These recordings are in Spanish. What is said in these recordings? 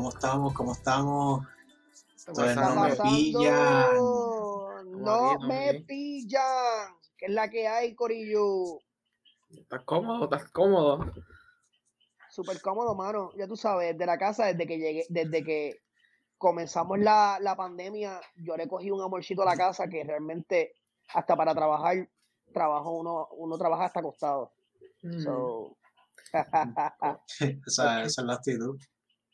¿cómo estamos? ¿Cómo estamos? Entonces no me pasando? pillan. No me pillan. Que es la que hay, Corillo. ¿Estás cómodo? ¿Estás cómodo? Súper cómodo, mano. Ya tú sabes, de la casa, desde que llegué, desde que comenzamos la, la pandemia, yo le cogí un amorcito a la casa que realmente hasta para trabajar, trabajo uno, uno trabaja hasta acostado. Mm. So, Esa, esa es la actitud.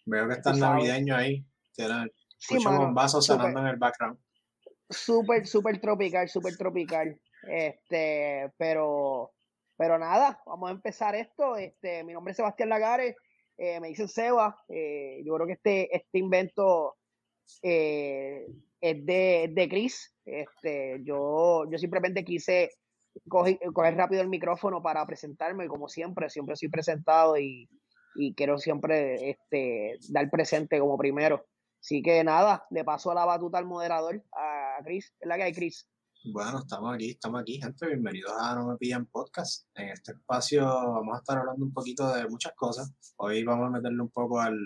Veo que están Tú sabes. navideños ahí. Tienen sí, muchos bombazos sonando en el background. súper, súper tropical, súper tropical. Este, pero, pero nada, vamos a empezar esto. Este, mi nombre es Sebastián Lagares, eh, me dicen Seba. eh, yo creo que este, este invento eh, es de, de Chris. Este, yo, yo simplemente quise coger, coger rápido el micrófono para presentarme, como siempre, siempre soy presentado y, y quiero siempre este, dar presente como primero. Así que nada, le paso la batuta al moderador, a Chris. ¿Es la que hay, Chris? Bueno, estamos aquí, estamos aquí, gente. Bienvenidos a No Me Pillan Podcast. En este espacio vamos a estar hablando un poquito de muchas cosas. Hoy vamos a meterle un poco al,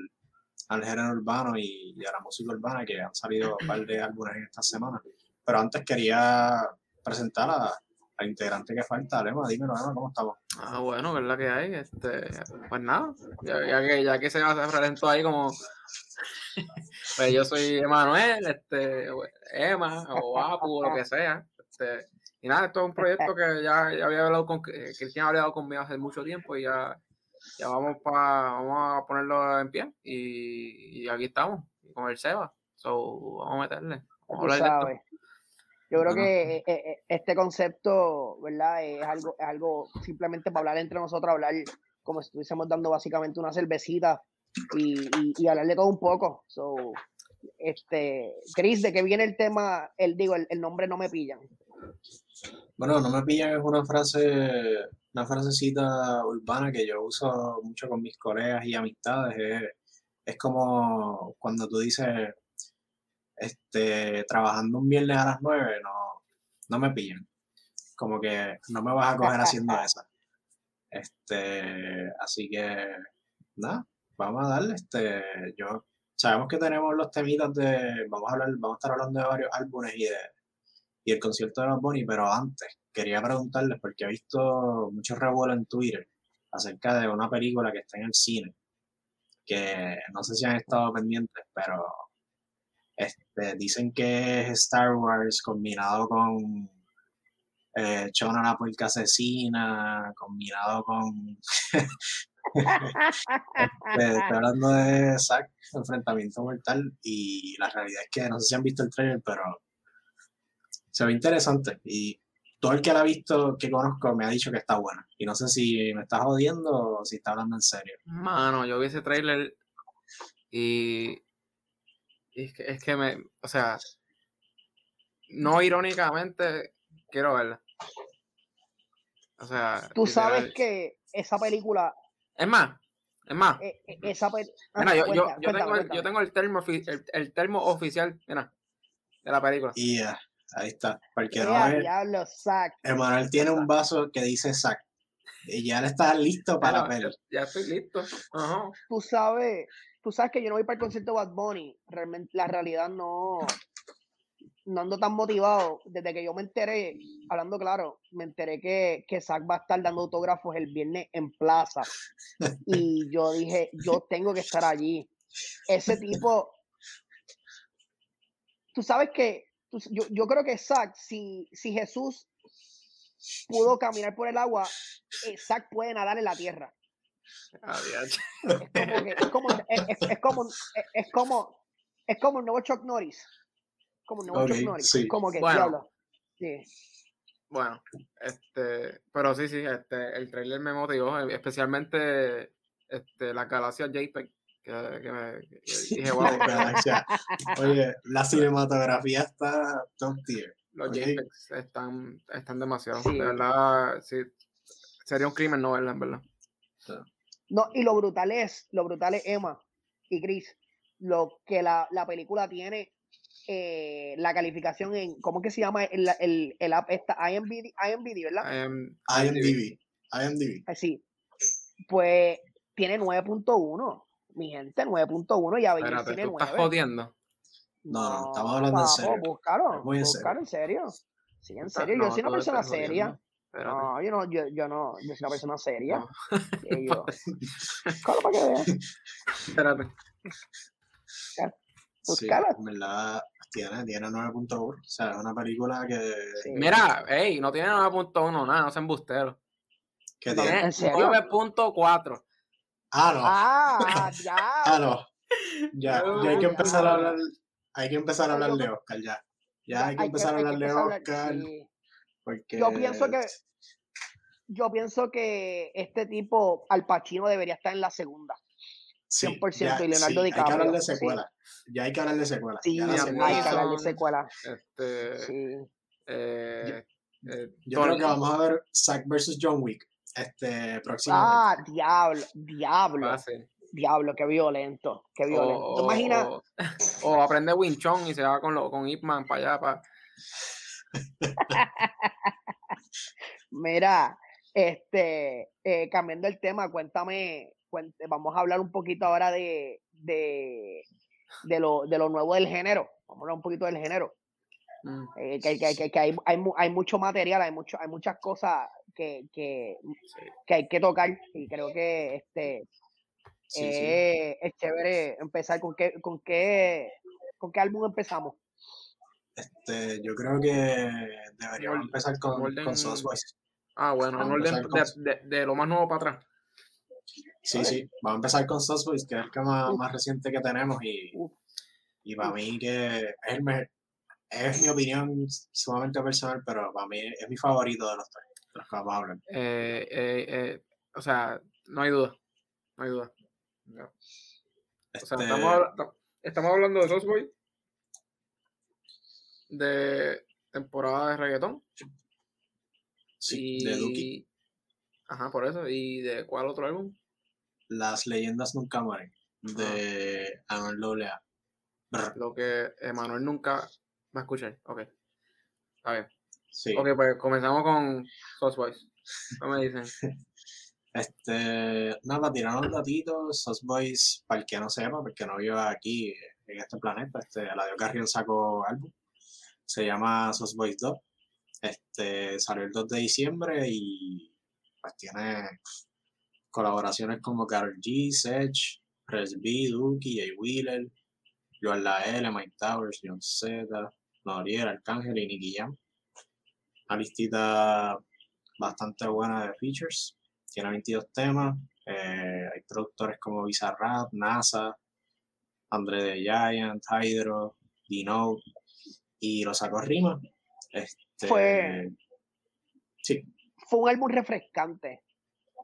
al género urbano y, y a la música urbana, que han salido un par de álbumes en esta semana. Pero antes quería presentar a, al integrante que falta, Lema. Dímelo, Lema, ¿cómo estamos? Ah, bueno, la que hay. Este, pues nada, ya, ya que, ya que se presentó ahí como. pues yo soy Emanuel, este, Emma, o Apu, o lo que sea. Este, y nada, esto es un proyecto que ya, ya había hablado con eh, Cristian, había hablado conmigo hace mucho tiempo y ya, ya vamos, pa, vamos a ponerlo en pie. Y, y aquí estamos, con el Seba. So, vamos a meterle. Vamos a hablar de esto. Yo creo que eh, eh, este concepto, ¿verdad? Es algo, es algo simplemente para hablar entre nosotros, hablar como si estuviésemos dando básicamente una cervecita y, y, y hablar de todo un poco. So, este, Chris, ¿de qué viene el tema? El, digo, el, el nombre no me pillan. Bueno, no me pillan es una frase, una frasecita urbana que yo uso mucho con mis colegas y amistades. Es, es como cuando tú dices, este, trabajando un viernes a las 9, no, no me pillan. Como que no me vas a coger haciendo eso. Este, así que, nada, vamos a darle, este, yo, sabemos que tenemos los temitas de, vamos a hablar, vamos a estar hablando de varios álbumes y de, y el concierto de Bad Bunny, pero antes quería preguntarles, porque he visto mucho revuelo en Twitter acerca de una película que está en el cine, que no sé si han estado pendientes, pero este, dicen que es Star Wars combinado con Chona la puerca asesina, combinado con... Este, estoy hablando de Zack, enfrentamiento mortal, y la realidad es que no sé si han visto el trailer, pero se ve interesante y todo el que la ha visto que conozco me ha dicho que está buena y no sé si me estás jodiendo o si está hablando en serio. Mano, yo vi ese trailer y es, que, es que me, o sea, no irónicamente quiero verla. O sea, Tú sabes literal. que esa película, Es más, es más, eh, eh, esa pe- mira, yo, yo, cuenta, tengo el, cuéntame, yo tengo el termo, ofi- el, el termo oficial, mira, de la película. Y ahí está, porque no diablo, Zack. Emanuel tiene un vaso que dice Zack y ya él está listo para peli. ya estoy listo. Ajá. tú sabes, tú sabes que yo no voy para el concierto de Bad Bunny. Realmente, la realidad no, no ando tan motivado. Desde que yo me enteré, hablando claro, me enteré que, que Zach va a estar dando autógrafos el viernes en plaza. Y yo dije, yo tengo que estar allí. Ese tipo, tú sabes que, yo, yo creo que Zach, si, si Jesús pudo caminar por el agua, eh, Zach puede nadar en la tierra. Es como que- es como, es, como, es, como, es como el nuevo Chuck Norris. Como el nuevo Chuck Ok, Norris. sí. Como que, Bueno. diablo. Sí. Bueno, este, pero sí, sí, este, el trailer me motivó, especialmente este, la galaxia JPEG, que, que me que dije, wow. Oye, la cinematografía está top tier. los ok. JPEGs están, están demasiado, Sí. de verdad, sí, sería un crimen no verla, en verdad. No, y lo brutal es, lo brutal es Emma y Chris, lo que la, la película tiene, eh, la calificación en, ¿cómo que se llama el, el, el app esta? IMBD, IMBD ¿verdad? IMDb. IMDb. Así. Pues tiene 9.1. Mi gente, 9.1 y a Espérate, tiene ¿tú estás 9. jodiendo? No, no, estamos hablando en papo, serio. Búscalo, Muy en en serio. Sí, en serio. No, yo soy una persona estás seria. jodiendo. Espérate. No, yo no, yo, yo no, yo soy una persona seria. No. Y yo, búscalo para que veas. Espérate. Sí, Búscala. en verdad tiene, tiene 9.1. O sea, es una película que, Sí. Mira, ey, no tiene 9.1 nada, no sean busteros. No, tiene. Tiene ¿En serio? 9.4. Ah, no. Ah, ya. Ah, no. Ya, ya hay que empezar a hablar. Hay que empezar a hablar de Oscar ya. Ya hay que empezar a hablar de Oscar. sí. Porque. Yo pienso que yo pienso que este tipo, Al Pacino, debería estar en la segunda. sí, 100% ya, y Leonardo sí, Hay que hablar DiCaprio, de sí. secuela. Ya hay que hablar de secuela. Sí, Ya hay que hablar de secuela. Este, Sí. eh, eh, Yo creo que vamos a ver Zack vs. John Wick este próximo. Ah, diablo, diablo, fácil. diablo, qué violento, qué O, violento. ¿Te o- imaginas? o- o aprende Wing Chun y se va con, lo, con Ip Man para allá. Para... Mira, este, eh, cambiando el tema, cuéntame, vamos a hablar un poquito ahora de, de, de, lo, de lo nuevo del género. Vamos a hablar un poquito del género. Mm, eh, que, que- que- que hay, hay, hay mucho material, hay, mucho, hay muchas cosas que, que, sí. que hay que tocar y creo que este Sí, sí. eh, es chévere empezar con qué, con qué, con qué álbum empezamos. Este, yo creo que deberíamos empezar con, Golden- con. Ah, bueno, en orden con- de, de- de lo más nuevo para atrás. Sí, sí. Vamos a empezar con Sauce Boys, que es el que más, más reciente que tenemos y, y para mí que es el mejor. Es mi opinión sumamente personal, pero para mí es mi favorito de los tres, de los que vamos a hablar. Eh, eh, eh, o sea, no hay duda. No hay duda. No. O sea, Este, estamos, estamos hablando de Sauce Boy, de temporada de reggaetón. sí, y... de Duki. Ajá, por eso. ¿Y de cuál otro álbum? Las leyendas nunca mueren, de Anuel AA. Brr, Lo que Emanuel nunca va a escuchar. Ok. Está bien. Sí. Ok, pues comenzamos con Sauce Boys. ¿Qué me dicen? Este, nada, para tirar unos datitos, Sauce Boys, para el que no sepa, porque no viva aquí en este planeta, este, Eladio Carrión sacó álbum, se llama Sauce Boys 2, este, salió el 2 de diciembre y pues tiene colaboraciones como Karol G, Sech, Res Duki, Jay Wheeler, Joan La L, Mike Towers, John Z, Noriel, Arcángel y Nicky Jam. Una listita bastante buena de features tiene 22 temas. eh, hay productores como Bizarrap, NASA, Andre the Giant, Hydro, Dino y lo sacó Rima. Este, Fue- Sí, Fue un álbum refrescante.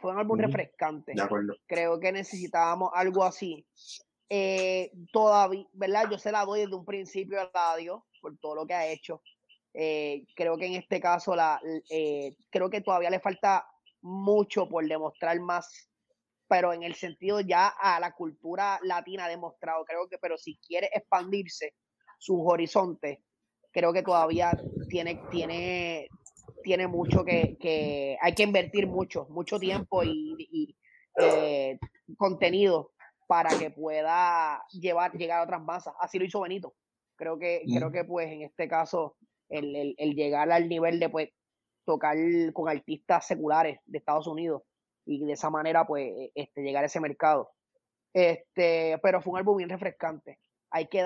Fue un álbum refrescante. de acuerdo. Creo que necesitábamos algo así. Eh, todavía, ¿verdad? Yo se la doy desde un principio a radio por todo lo que ha hecho. Eh, creo que en este caso, la, eh, creo que todavía le falta mucho por demostrar más, pero en el sentido ya a la cultura latina ha demostrado, creo que, pero si quiere expandirse sus horizontes, creo que todavía tiene, tiene, tiene mucho que, que hay que invertir mucho, mucho tiempo y, y, eh, contenido para que pueda llevar, llegar a otras masas. Así lo hizo Benito. Creo que, creo Mm. que pues en este caso, el, el- el llegar al nivel de pues tocar con artistas seculares de Estados Unidos y de esa manera pues este, llegar a ese mercado. Este, pero fue un álbum bien refrescante. Hay que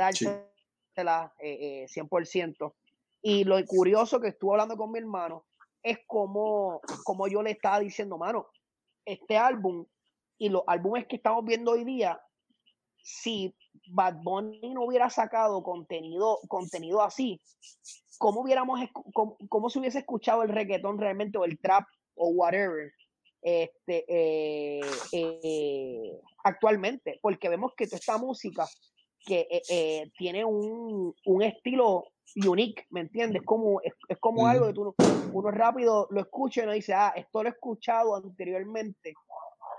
dársela eh, eh, 100%. Y lo curioso que estuve hablando con mi hermano es como, como yo le estaba diciendo, mano, este álbum y los álbumes que estamos viendo hoy día, si Bad Bunny no hubiera sacado contenido, contenido así, ¿cómo hubiéramos cómo, cómo se hubiese escuchado el reggaetón realmente o el trap o whatever este eh, eh, actualmente? Porque vemos que toda esta música que eh, eh, tiene un, un estilo unique, ¿me entiendes? Como, es, es como algo que tú, uno rápido lo escucha y uno dice, ah, esto lo he escuchado anteriormente,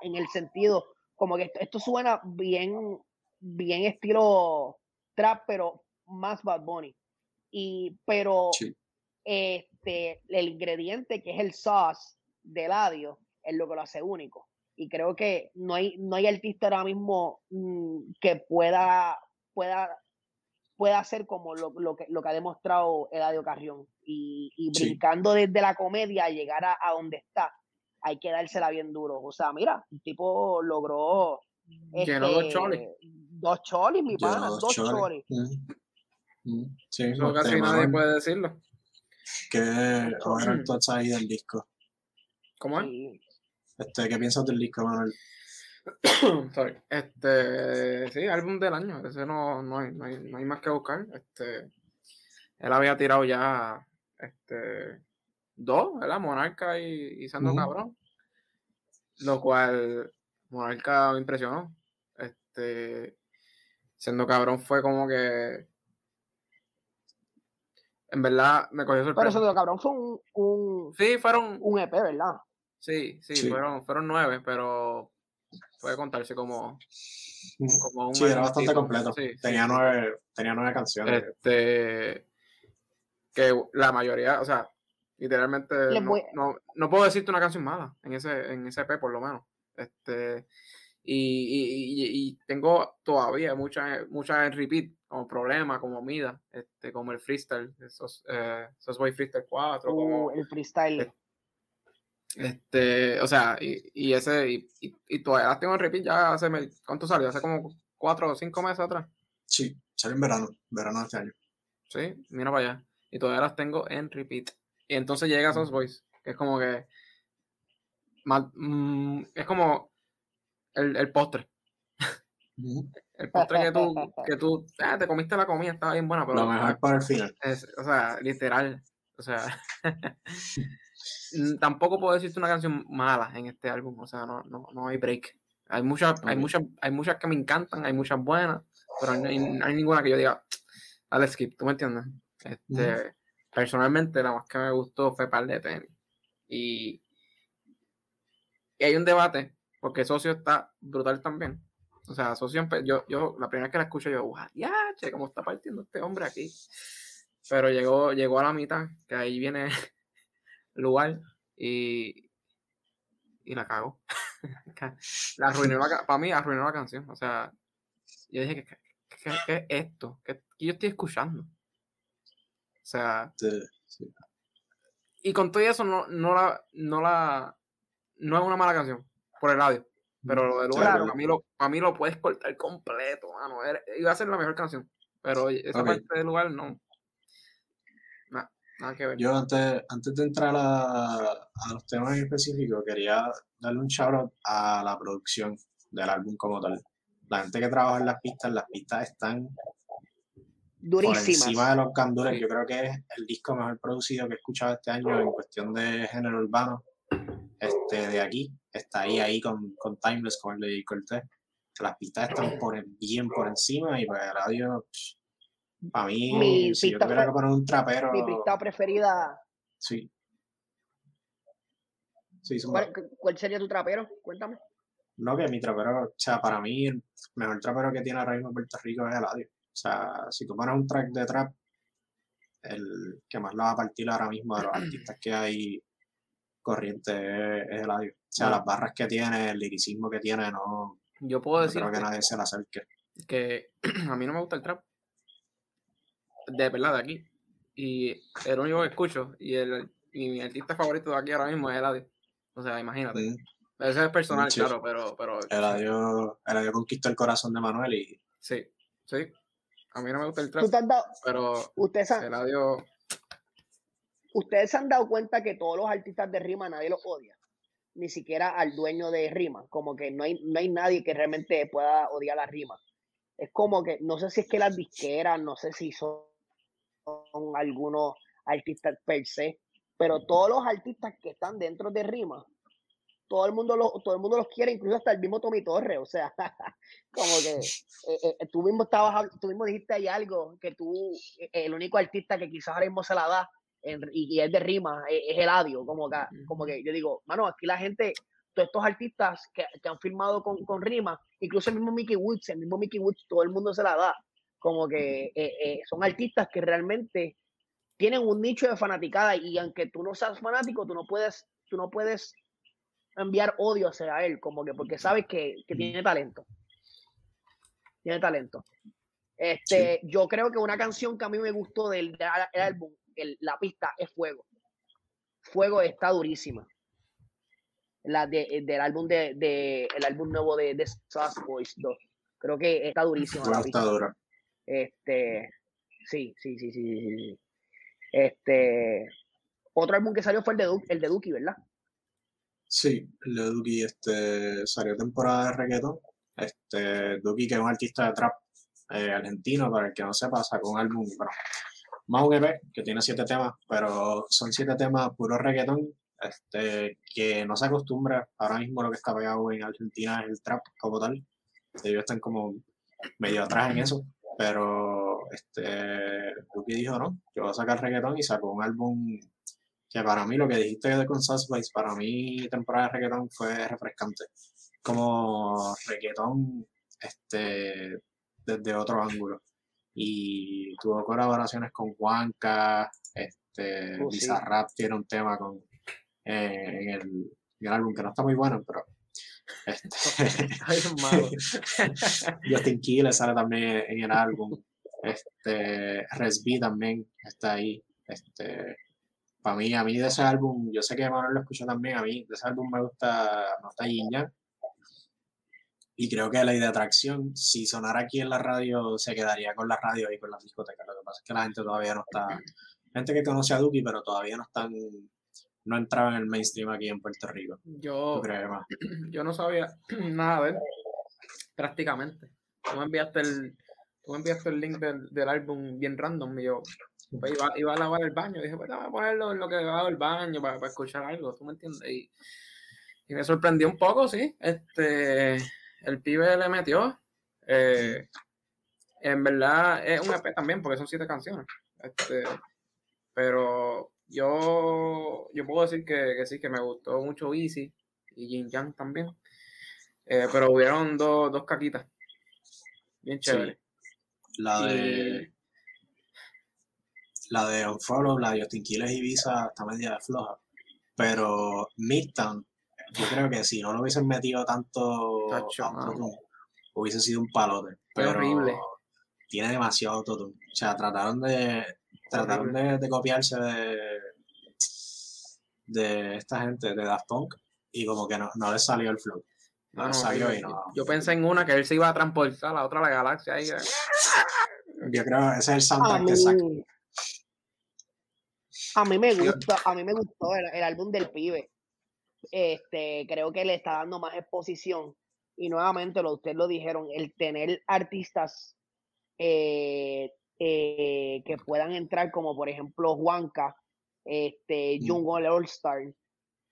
en el sentido, como que esto, esto suena bien, bien estilo trap, pero más Bad Bunny. Y, pero Sí. este, el ingrediente que es el sauce del audio es lo que lo hace único. y creo que no hay, no hay artista ahora mismo mm, que pueda, pueda, pueda hacer como lo, lo, que, lo que ha demostrado Eladio Carrión. Y, y Sí. brincando desde la comedia a llegar a, a donde está, hay que dársela bien duro. O sea, mira, el tipo logró Llenó dos este, cholis. Dos cholis, mi pana, dos dos cholis. cholis. Mm. Mm. Sí, Eso este, casi nadie Manuel, puede decirlo. ¿qué overall thoughts hay del disco? ¿Cómo es? Este, ¿Qué piensas del disco, Manuel? Sorry. Este, sí, álbum del año. Ese no, no, hay, no, hay, no hay más que buscar. Este, él había tirado ya este, dos, ¿verdad? Monarca y, y Sando. Cabrón. Lo cual Monarca me impresionó. Este, Siendo Cabrón fue como que. En verdad me cogió Pero sorpresa. eso de cabrón fue un, un, Sí, fueron. un EP, ¿verdad? Sí, sí, Sí. Fueron, fueron nueve, pero puede contarse como, como un Sí, era bastante completo. Sí, tenía, sí. Nueve, tenía nueve canciones. Este, que la mayoría, o sea, literalmente no, no, no puedo decirte una canción mala en ese, en ese EP por lo menos. Este, y, y, y- y tengo todavía muchas muchas en repeat, como Problema, como Mida, este, como el Freestyle, esos, eh, esos Boy Freestyle 4, como, Uh, el freestyle. este, o sea, y, y ese, y, y, y todavía las tengo en repeat ya hace, ¿cuánto salió? Hace como cuatro o cinco meses atrás. Sí, salió en verano, verano de este año. Sí, mira para allá. Y todavía las tengo en repeat. Y entonces llega Sauce Boys, que es como que. mal- mm, es como el, el postre. El postre que tú, que tú ah, te comiste la comida, estaba bien buena, pero. Lo mejor para el final. es- o sea, literal. O sea. tampoco puedo decirte una canción mala en este álbum. O sea, no, no, no hay break. Hay muchas, hay muchas, hay muchas que me encantan, hay muchas buenas, pero no hay, no hay ninguna que yo diga, dale skip, ¿tú me entiendes? Este, Personalmente, la más que me gustó fue Par de Tenis. Y, y hay un debate, porque Socio está brutal también. O sea, Socio, yo, yo la primera vez que la escucho, yo, ya, che, cómo está partiendo este hombre aquí. Pero llegó, llegó a la mitad, que ahí viene lugar, y, y la cago. la arruinó la, para mí arruinó la canción. O sea, yo dije, ¿qué, qué, es esto? ¿Qué, qué yo estoy escuchando? O sea, Sí, sí. y con todo eso no, no la, no la, no es una mala canción por el audio. Pero lo de lugar, Claro. para, mí lo, para mí lo puedes cortar completo, mano. Era- Iba a ser la mejor canción. Pero esa parte del lugar no. Ver. Yo antes, antes de entrar a, a los temas en específico, quería darle un shout out a la producción del álbum como tal. La gente que trabaja en las pistas, las pistas están por encima de los candules. Sí. Yo creo que es el disco mejor producido que he escuchado este año en cuestión de género urbano. Este, de aquí, está ahí, ahí con, con Timeless, con el de J. Cortez. Las pistas están por, en- bien por encima y pues el audio, para mí, Mi si yo tuviera que poner un trapero, Mi pista preferida. sí. Sí. ¿Cuál, cuál sería tu trapero? Cuéntame. No, que mi trapero, o sea, para mí el mejor trapero que tiene ahora mismo Puerto Rico es Eladio. O sea, si tú pones un track de trap, el que más lo va a partir ahora mismo de los artistas que hay corriente es, es Eladio. O sea, las barras que tiene, el liricismo que tiene, no, Yo puedo no decir creo que nadie se le acerque. que a mí no me gusta el trap. De verdad, de aquí. Y el único que escucho y, el, y mi artista favorito de aquí ahora mismo es Eladio. O sea, imagínate. Mm, Ese es personal, Sí. claro, pero, pero Eladio, Eladio conquistó el corazón de Manuel y sí, sí. A mí no me gusta el ¿Tú trap, pero ustedes, han- Eladio, ustedes se han dado cuenta que todos los artistas de rima nadie los odia. Ni siquiera al dueño de rima. Como que no hay, no hay nadie que realmente pueda odiar la rima. Es como que, no sé si es que las disqueras, no sé si son algunos artistas per se, pero todos los artistas que están dentro de rima, todo el mundo los, todo el mundo los quiere, incluso hasta el mismo Tommy Torres, o sea, como que eh, eh, tú mismo estabas, tú mismo dijiste ahí algo, que tú, eh, el único artista que quizás ahora mismo se la da en- y, y es de rima, eh, es, Eladio, como que, como que yo digo, mano, aquí la gente, todos estos artistas que, que han firmado con, con rima, incluso el mismo Mickey Woods, el mismo Mickey Woods, todo el mundo se la da, como que eh, eh, son artistas que realmente tienen un nicho de fanaticada y aunque tú no seas fanático, tú no puedes, tú no puedes enviar odio hacia él, como que porque sabes que, que tiene talento. Tiene talento. Este, Yo creo que una canción que a mí me gustó del, álbum, la pista, es Fuego. Fuego está durísima. La de, del álbum de, de, el álbum nuevo de, de Boys 2. Creo que está durísima. La está dura. Este, sí, sí, sí, sí, Este, otro álbum que salió fue el de, de Duki, ¿verdad? Sí, el de Duki este, salió temporada de reggaeton. Este, Duki, que es un artista de trap eh, argentino, para el que no sepa, sacó un álbum, bueno, más un EP que tiene siete temas, pero son siete temas puro reggaeton, este, que no se acostumbra. Ahora mismo lo que está pegado en Argentina es el trap como tal. Ellos están como medio atrás en eso, pero este, Duki dijo, no, yo voy a sacar reggaeton y sacó un álbum que para mí lo que dijiste de con Spice, para mí temporada de reggaeton fue refrescante. Como reggaeton este, desde otro ángulo. Y tuvo colaboraciones con Juanca, este, uh, Bizarrap tiene un tema con, eh, en, el, álbum que no está muy bueno, pero este, Justin Key le sale también en el álbum. Este, Resby también está ahí. Este, para mí, a mí de ese álbum, yo sé que Manuel lo escuchó también, a mí de ese álbum me gusta, me gusta y creo que la idea de atracción, si sonara aquí en la radio, se quedaría con la radio y con las discotecas. Lo que pasa es que la gente todavía no está. Gente que conoce a Duki, pero todavía no están. No entraba en el mainstream aquí en Puerto Rico. Yo, yo no sabía nada de él, prácticamente. Tú me enviaste el, tú me enviaste el link del, del álbum bien random y yo pues, iba, iba, a lavar el baño. Dije, pues voy a ponerlo en lo que lavo el baño para, para escuchar algo, ¿tú me entiendes? Y, y me sorprendió un poco, sí. Este el pibe le metió. Eh, en verdad es un EP también, porque son siete canciones. Este, pero yo, yo puedo decir que, sí, que me gustó mucho Easy y Jin Yang también. Eh, pero hubieron dos, dos caquitas. Bien chévere. La de. La de Unfollow, la de Justin Quiles y Visa está media floja. Pero Midtown yo creo que si no lo hubiesen metido tanto, hubiese sido un palote. Pero horrible. Tiene demasiado autotune. O sea, trataron de trataron de, copiarse de, de esta gente, de Daft Punk, y como que no, no les salió el flow. No, les salió y no. Yo pensé en una que él se iba a transportar a la otra, la galaxia. Ahí. Yo creo que ese es el soundtrack que saca. A mí me gusta, a mí me gustó el álbum del pibe este, creo que le está dando más exposición. Y nuevamente, lo ustedes lo dijeron, el tener artistas eh, eh, que puedan entrar, como por ejemplo Juanca, este, mm. Jungle All Star,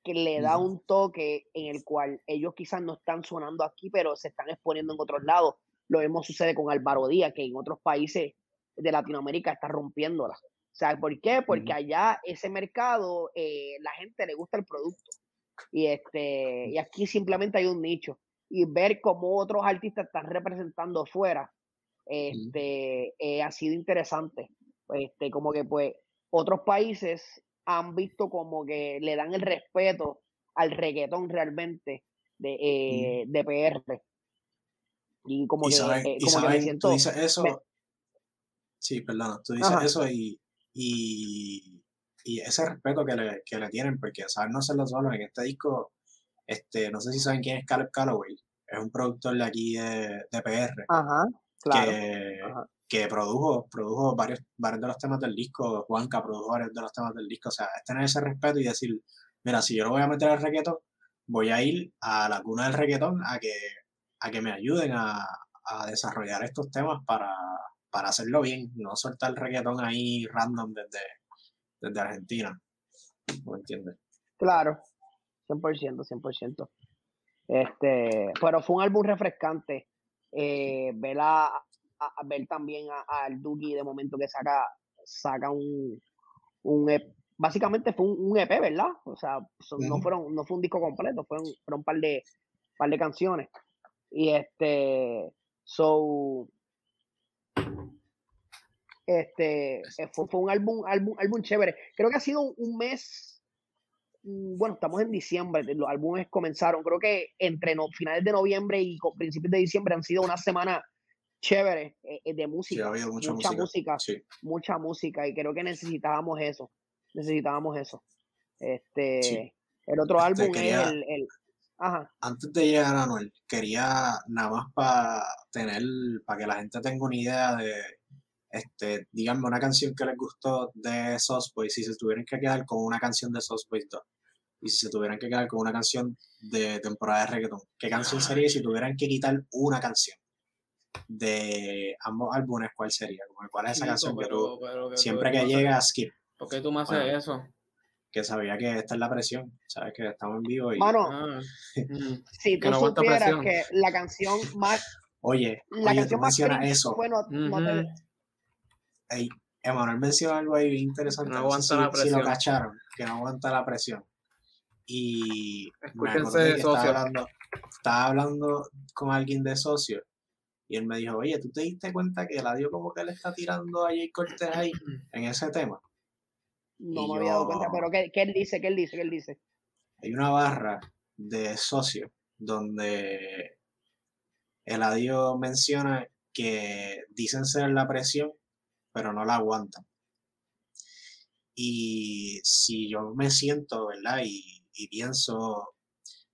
que le da un toque en el cual ellos quizás no están sonando aquí, pero se están exponiendo en otros lados. Lo mismo sucede con Álvaro Díaz, que en otros países de Latinoamérica está rompiéndola. O sea, ¿por qué? Porque allá ese mercado, eh, la gente le gusta el producto. Y, este, y aquí simplemente hay un nicho. Y ver cómo otros artistas están representando fuera, este, eh, ha sido interesante. Este, como que pues otros países han visto como que le dan el respeto al reggaetón realmente de, eh, de PR. Y como que, eh, como que me siento, tú dices eso. Sí, perdón, tú dices eso y, y y ese respeto que le, que le tienen, porque saben no hacerlo solo en este disco, este, no sé si saben quién es Caleb Calloway, es un productor de aquí de, de PR, que, que produjo, produjo varios, varios de los temas del disco, Juanca produjo varios de los temas del disco, o sea, es tener ese respeto y decir, mira, si yo lo voy a meter al reggaetón, voy a ir a la cuna del reggaetón a que, a que me ayuden a, a desarrollar estos temas para, para hacerlo bien, no soltar el reggaetón ahí random desde, desde Argentina. ¿No entiendes? Claro, 100%, 100%. Este, pero fue un álbum refrescante. Eh, ver, a, ver también al Duki de momento que saca, saca un, un EP. Básicamente fue un, EP, ¿verdad? O sea, no, fueron, no fue un disco completo, fueron, fueron un par de, par de canciones. Y este, so, este, eh, fue, un álbum, álbum, álbum chévere. Creo que ha sido un mes, mm, bueno, estamos en diciembre, los álbumes comenzaron, creo que entre no, finales de noviembre y principios de diciembre han sido una semana chévere eh, eh, de música, mucha, música, mucha música y creo que necesitábamos eso, necesitábamos eso. Este, el otro este, álbum es el, el, Ajá. Antes de llegar a Noel, quería nada más para tener, para que la gente tenga una idea de, este, díganme una canción que les gustó de Sauce Boys, si se tuvieran que quedar con una canción de Sauce Boys 2, y si se tuvieran que quedar con una canción de temporada de reggaeton, ¿qué canción sería? si tuvieran que quitar una canción de ambos álbumes, ¿cuál sería? ¿Cuál es esa canción que tú, siempre que llega, skip? ¿Por qué tú me haces eso? Que sabía que esta es la presión, sabes que estamos en vivo y... Mano, ah, mm. si tú supieras que la canción más... Oye, la canción más eso. Bueno, no te Ey, Emanuel mencionó algo ahí interesante. No aguanta la presión. Si lo cacharon, que no aguanta la presión. Y Escúchense estaba hablando, estaba hablando con alguien de socio y él me dijo, oye, ¿tú te diste cuenta que el adiós como que le está tirando a Jay Cortés ahí en ese tema? No me había dado cuenta, pero ¿qué, ¿qué, él dice? ¿Qué él dice? ¿Qué él dice? Hay una barra de socio donde el adiós menciona que dicen ser la presión pero no la aguantan. Y si yo me siento, ¿verdad? Y, pienso,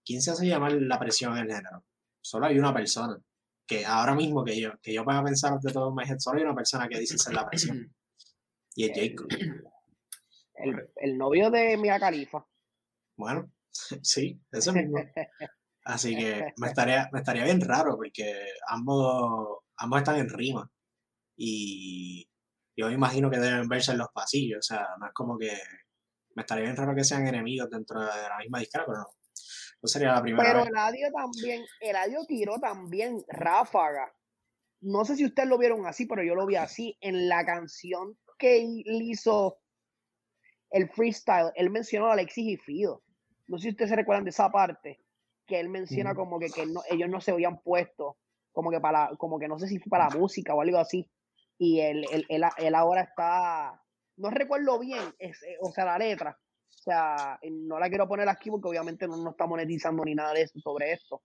¿quién se hace llamar la presión en el género? Solo hay una persona, que ahora mismo que yo, que yo pueda pensar de todo mes, solo hay una persona que dice ser la presión. Y es Jacob. El, novio de Mia Califa. Bueno, sí, eso mismo. Así que me estaría, me estaría bien raro porque ambos, ambos están en rima. Y yo me imagino que deben verse en los pasillos, o sea, no es como que me estaría bien raro que sean enemigos dentro de la misma disquera, pero no. No sería la primera pero vez. el Adio también, el Adio tiró también ráfaga. No sé si ustedes lo vieron así, pero yo lo vi así. En la canción que él hizo el freestyle, él mencionó a Alexis y Fido. No sé si ustedes se recuerdan de esa parte, que él menciona como que, que no, ellos no se habían puesto, como que para, como que no sé si fue para la música o algo así y él, él, él, ahora está, no recuerdo bien, es, eh, o sea, la letra, o sea, no la quiero poner aquí porque obviamente no, no está monetizando ni nada de eso sobre esto,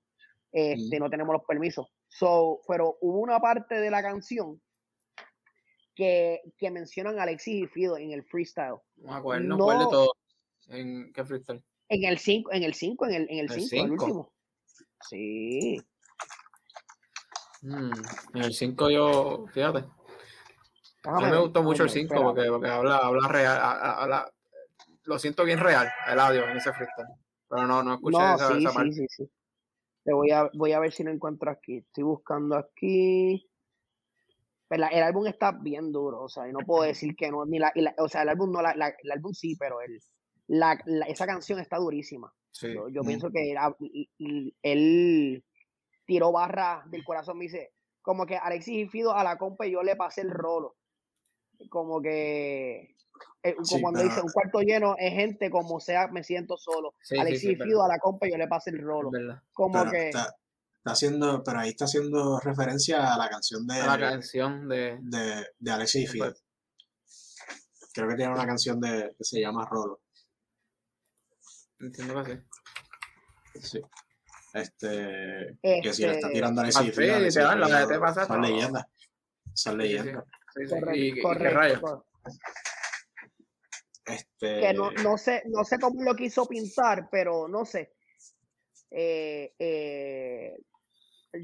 este, no tenemos los permisos, so, pero hubo una parte de la canción que, que mencionan a Alexis y Fido en el freestyle. No acuerdo, no, de todo. ¿En qué freestyle? En el 5, en el 5, en el 5, en el, cinco, el último. Sí. Mm, en el 5 yo, fíjate. A mí me gustó mucho el 5 porque, habla, habla real, habla, lo siento bien real, el audio en ese freestyle. Pero no, no escuché esa, sí, sí, Sí, sí, Te voy a, voy a ver si lo encuentro aquí. Estoy buscando aquí. Pero el álbum está bien duro, o sea, y no puedo decir que no, ni la, o sea, el álbum no, la, el álbum sí, pero el, la, esa canción está durísima. Yo, pienso que él, tiró barra del corazón, me dice, como que Alexis y Fido a la compa y yo le pasé el rolo como que eh, como cuando dice un cuarto lleno es gente como sea me siento solo. Alexis Fido a la compa yo le pasé el rolo. como que está, haciendo pero ahí está haciendo referencia a la canción de la canción de de, de Alexis Fido creo que tiene una canción de que se llama Rolo. Entiendo que sí. Sí. Este, que si le está este, tirando a Alexis Fido, son leyendas son leyendas. Correcto. Este... Que no, no, sé, no sé cómo lo quiso pintar, pero no sé. Eh, eh,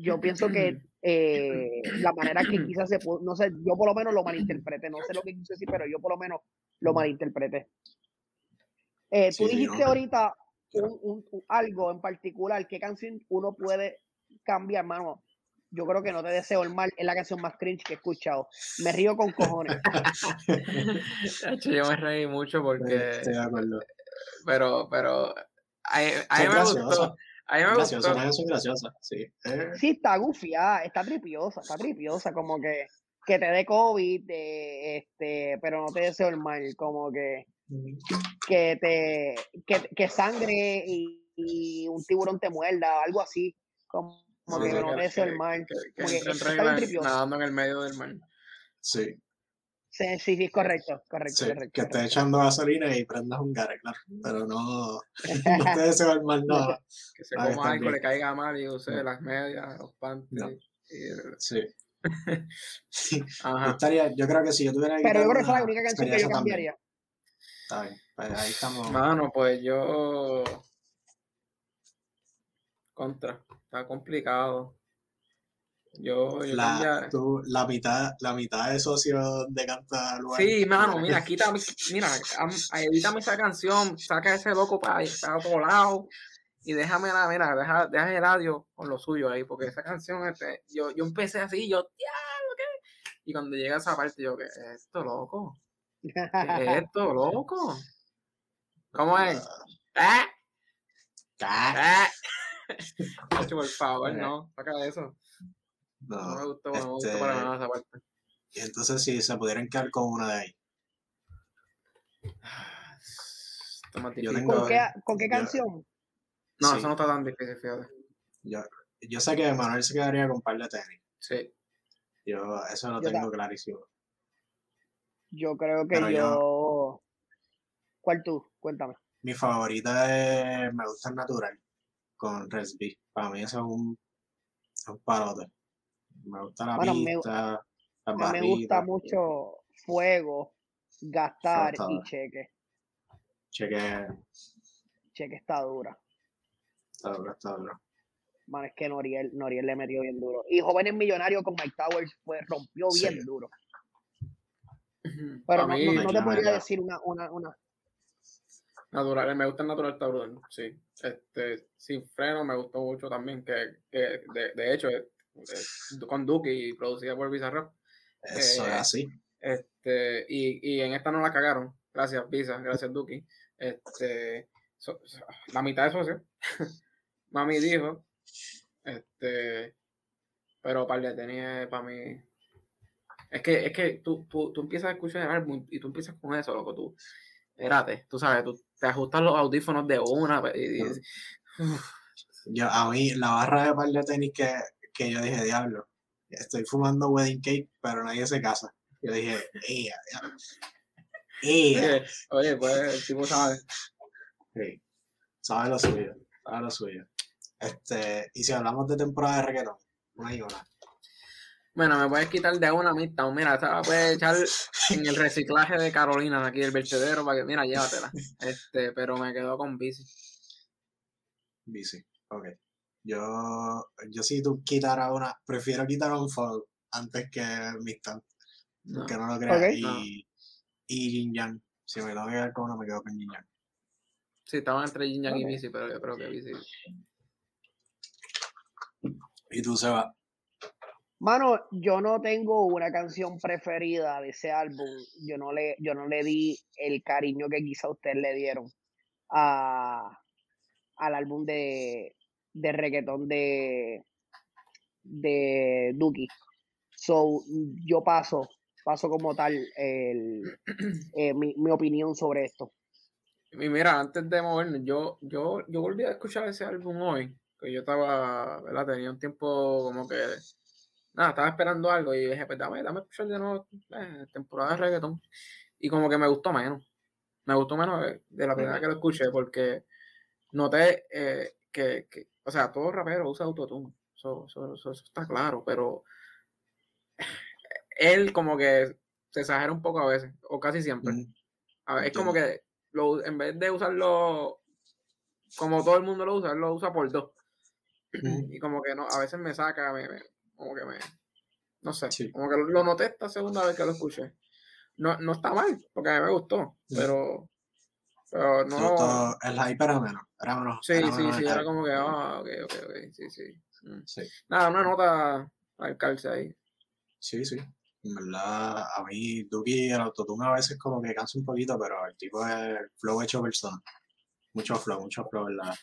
yo pienso que eh, la manera que quizás se pudo, no sé, yo por lo menos lo malinterpreté, no sé lo que quiso decir, pero yo por lo menos lo malinterpreté. tú dijiste ahorita un, algo en particular, ¿qué canción uno puede cambiar, mano? Yo creo que no te deseo el mal, es la canción más cringe que he escuchado. Me río con cojones. yo me reí mucho porque. Pero, pero. A, mí me gustó. A mí me graciosa, gustó. graciosa, sí. Eh. Sí, está gufiada, está tripiosa, está tripiosa, como que, que te dé COVID, de, este, pero no te deseo el mal, como que, que te, que, que sangre y, y un tiburón te muerda, algo así, como como que no es el mar. Que, nadando en el medio del mar. Sí. Sí, sí, sí, correcto, correcto, Sí, correcto. que estés echando gasolina y prendas un gare, claro. Pero no, no te deseo el mal nada. Que se coma algo, bien. le caiga mal y use No. las medias, los panties. No. y- Sí. Yo, Ajá. estaría, yo creo que si yo tuviera que Pero yo creo que es la única canción que yo esa también. cambiaría. Está bien. Pues ahí estamos. Mano, pues yo. Contra. Está complicado. Yo, yo La, tú, la mitad, la mitad de socios de Canta Lugar. Sí, mano, mira, quítame, mira, am- edítame esa canción, saca ese loco para, para otro lado y déjame la, mira, deja, deja el radio con lo suyo ahí, porque esa canción, este, yo, yo empecé así, yo, diablo, ¿qué? Y cuando llega esa parte, yo, ¿qué es esto, loco? ¿Qué es esto, loco? ¿Cómo es? ¿Eh? Ah, ¿Eh? Por favor, no, saca eso. No me gustó, no me gustó este, para nada esa parte. Y entonces si se pudieran quedar con una de ahí. Yo tengo- ¿Con qué, con qué yo- canción? No, sí. eso no está tan difícil, fíjate. Yo, yo sé que Manuel se quedaría con un par de tenis. Sí. Yo eso lo Yo tengo clarísimo. Yo creo que Pero yo- ¿Cuál tú? Cuéntame. Mi favorita es Me gusta el natural con Resby. Para mí eso es un, un parote. Me gusta la Bueno, me- pista, las A mí me gusta mucho Fuego, Gastar y. Cheque. Cheque, Cheque está dura. está duro, está duro. Man, es que Noriel, Noriel le metió bien duro. Y Jóvenes Millonarios con Mike Towers pues, rompió bien Sí. duro. Pero no, no- no te podría decir una, una, una. Natural, me gusta el natural brutal, sí. Este, sin freno me gustó mucho también, que, que de, de hecho es, es con Duke y producida por Bizarrap. Eso es Eh, así. Este, y, y en esta no la cagaron. Gracias, Visa, gracias, Duki. Este, so- so- la mitad de socio. Mami dijo. Este, pero para el tenía para mí. Es que, es que tú, tú, tú empiezas a escuchar el álbum y tú empiezas con eso, loco. Tú, espérate, tú sabes, tú te ajustas los audífonos de una. Y, y- Ujú. Yo, a mí, la barra de par de tenis que, que yo dije, diablo, estoy fumando wedding cake, pero nadie se casa. Yo dije, ¡ea! diablo". ¡Ea! oye, oye, pues el tipo sabe. Sí, sabe lo suyo, sabe lo suyo. Este, y si hablamos de temporada de reggaetón, una y una. Bueno, me puedes quitar de una mitad. Mira, esta la puedes echar en el reciclaje de Carolina, aquí del vertedero, para que, mira, llévatela. Este, pero me quedo con bici. Bici, ok. Yo, yo si tú quitaras una, prefiero quitar un fall antes que Mixtape, No. que no lo creas. Y, No. y Yin Yang. Si me tengo que quedar con uno, me quedo con Yin Yang. Sí, estaban entre Yin Yang y bici, pero yo creo que bici. Y tú, Seba. Mano, yo no tengo una canción preferida de ese álbum. Yo no le, yo no le di el cariño que quizá ustedes le dieron a, al álbum de, de reggaetón de, de Duki. So, yo paso, paso como tal el, eh, mi, mi opinión sobre esto. Y mira, antes de movernos, yo, yo, yo volví a escuchar ese álbum hoy, que yo estaba, ¿verdad? Tenía un tiempo como que, nada, estaba esperando algo y dije, pues dame, dame escuchar de nuevo eh, temporada de reggaetón. Y como que me gustó menos. Me gustó menos de, de la primera que lo escuché porque noté eh, que, que, o sea, todo rapero usa autotune. Eso, eso, eso, eso está claro, pero él como que se exagera un poco a veces, o casi siempre. Mm, A ver, es como que lo, en vez de usarlo como todo el mundo lo usa, él lo usa por dos. mm, Y como que no, a veces me saca, me, me- como que me, no sé, Sí. como que lo, noté esta segunda vez que lo escuché. No, no está mal, porque a mí me gustó, pero, pero no, todo- el hype era menos. Era menos. sí, era sí, menos sí, era como que, ah, ok, ok, ok, sí, sí. Mm. Sí, Nada, una nota al calce ahí. sí, sí. En verdad, a mí, Duki, el autotune a veces como que cansa un poquito, pero el tipo es el flow hecho persona. Mucho flow, mucho flow en la,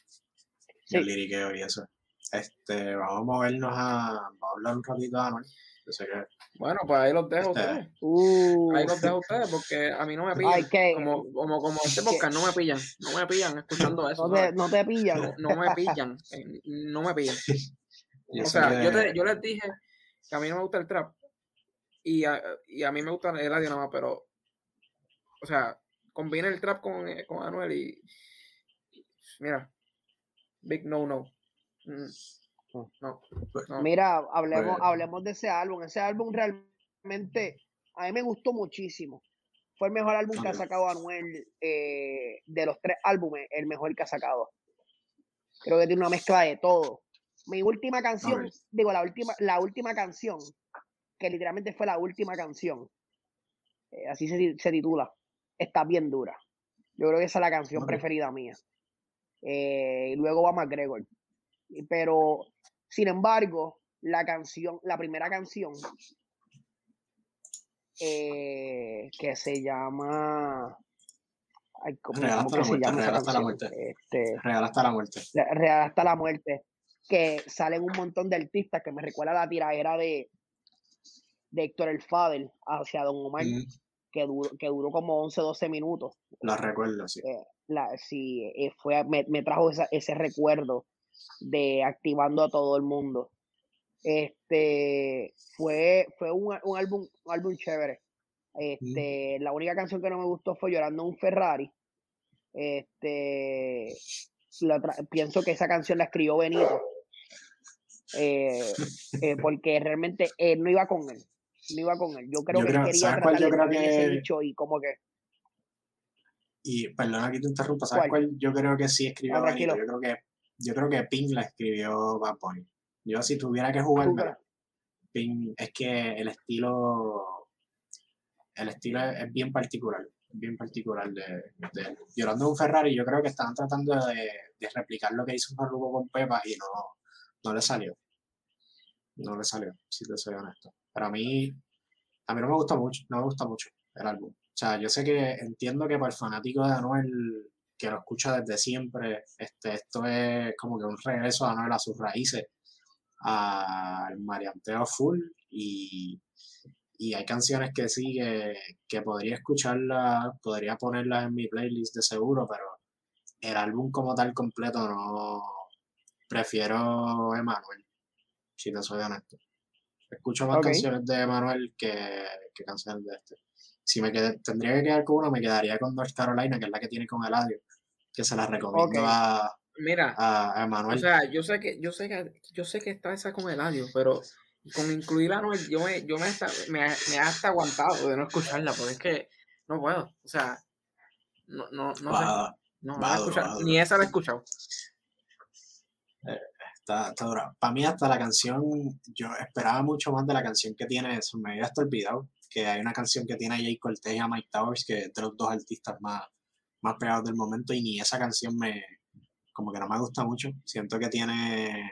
Sí. el liriqueo y eso. Este, vamos a movernos a, vamos a hablar un ratito de Anuel. Yo sé que Bueno, pues ahí los dejo a Este, ustedes. Uh, Ahí los dejo a ustedes porque a mí no me pillan. Como, como, como este podcast no me pillan. No me pillan escuchando eso. no, te, ¿sabes? no te pillan. No, no me pillan. eh, No me pillan. yo O sea, que- yo, te- yo les dije que a mí no me gusta el trap. Y a, y a mí me gusta el audio nada más, pero, o sea, combina el trap con, eh, con Anuel y, mira, big no no. Mm, no, no. Mira, hablemos, hablemos de ese álbum. Ese álbum realmente a mí me gustó muchísimo. Fue el mejor álbum que ha sacado Anuel eh, de los tres álbumes, el mejor que ha sacado. Creo que tiene una mezcla de todo. Mi última canción, digo, la última, la última canción, que literalmente fue la última canción, eh, así se, ti- se titula, está bien dura. Yo creo que esa es la canción preferida mía. Eh, y luego va McGregor. Pero, sin embargo, la canción, la primera canción, eh, que se llama. Ay, ¿cómo, Real hasta que la se muerte, Real hasta la muerte. Este, Real hasta la muerte. Real hasta la muerte, que salen un montón de artistas que me recuerda a la tiradera de, de Héctor el Fader hacia Don Omar, Mm, que, duró, que duró como 11, 12 minutos. la recuerdo, sí. Eh, la, sí, eh, fue, me, me trajo esa- ese recuerdo de activando a todo el mundo. Este fue, fue un, un álbum, un álbum chévere. Este, la única canción que no me gustó fue Llorando un Ferrari. Este, la pienso que esa canción la escribió Benito. eh, eh, porque realmente él no iba con él. No iba con él. Yo creo Yo que él creo- quería ¿sabes cuál tratar yo creo en ese que- nicho y como que. Y perdona que te interrumpa, ¿sabes ¿Cuál? cuál? Yo creo que sí escribió Ah, Benito. Yo creo que, yo creo que Pink la escribió Bad Bunny. Yo si tuviera que jugarme, Pink, es que el estilo, el estilo es, bien particular, bien particular de, de. Llorando un Ferrari, yo creo que estaban tratando de, de replicar lo que hizo Farruko con Pepa y no, no le salió. No le salió, si te soy honesto. Pero a mí, a mí no me gusta mucho, no me gusta mucho el álbum. O sea, yo sé que entiendo que para el fanático de Anuel, que lo escucha desde siempre, este, esto es como que un regreso de Anuel a sus raíces, al marianteo full y, y hay canciones que sí que, que podría escucharlas, podría ponerlas en mi playlist de seguro, pero el álbum como tal completo no prefiero Emanuel, si te soy honesto. Escucho más canciones de Emanuel que, que canciones de este. Si me quedé- tendría que quedar con una, me quedaría con North Carolina, que es la que tiene con Eladio, que se la recomiendo a, Mira, a, a Emanuel. o sea, yo sé que, yo sé que, yo sé que está esa con el audio, pero con incluir a Anuel, yo me, yo me hasta, me, me hasta aguantado de no escucharla, porque es que no puedo, o sea, no, no, no sé, Va- no, no va la he duro, escuchado, va ni esa la he escuchado. Está, está dura. Para mí hasta la canción, yo esperaba mucho más de la canción que tiene, eso me había hasta olvidado, que hay una canción que tiene a Jay Cortez y a Mike Towers, que es de los dos artistas más, más pegados del momento, y ni esa canción me, como que no me gusta mucho. Siento que tiene,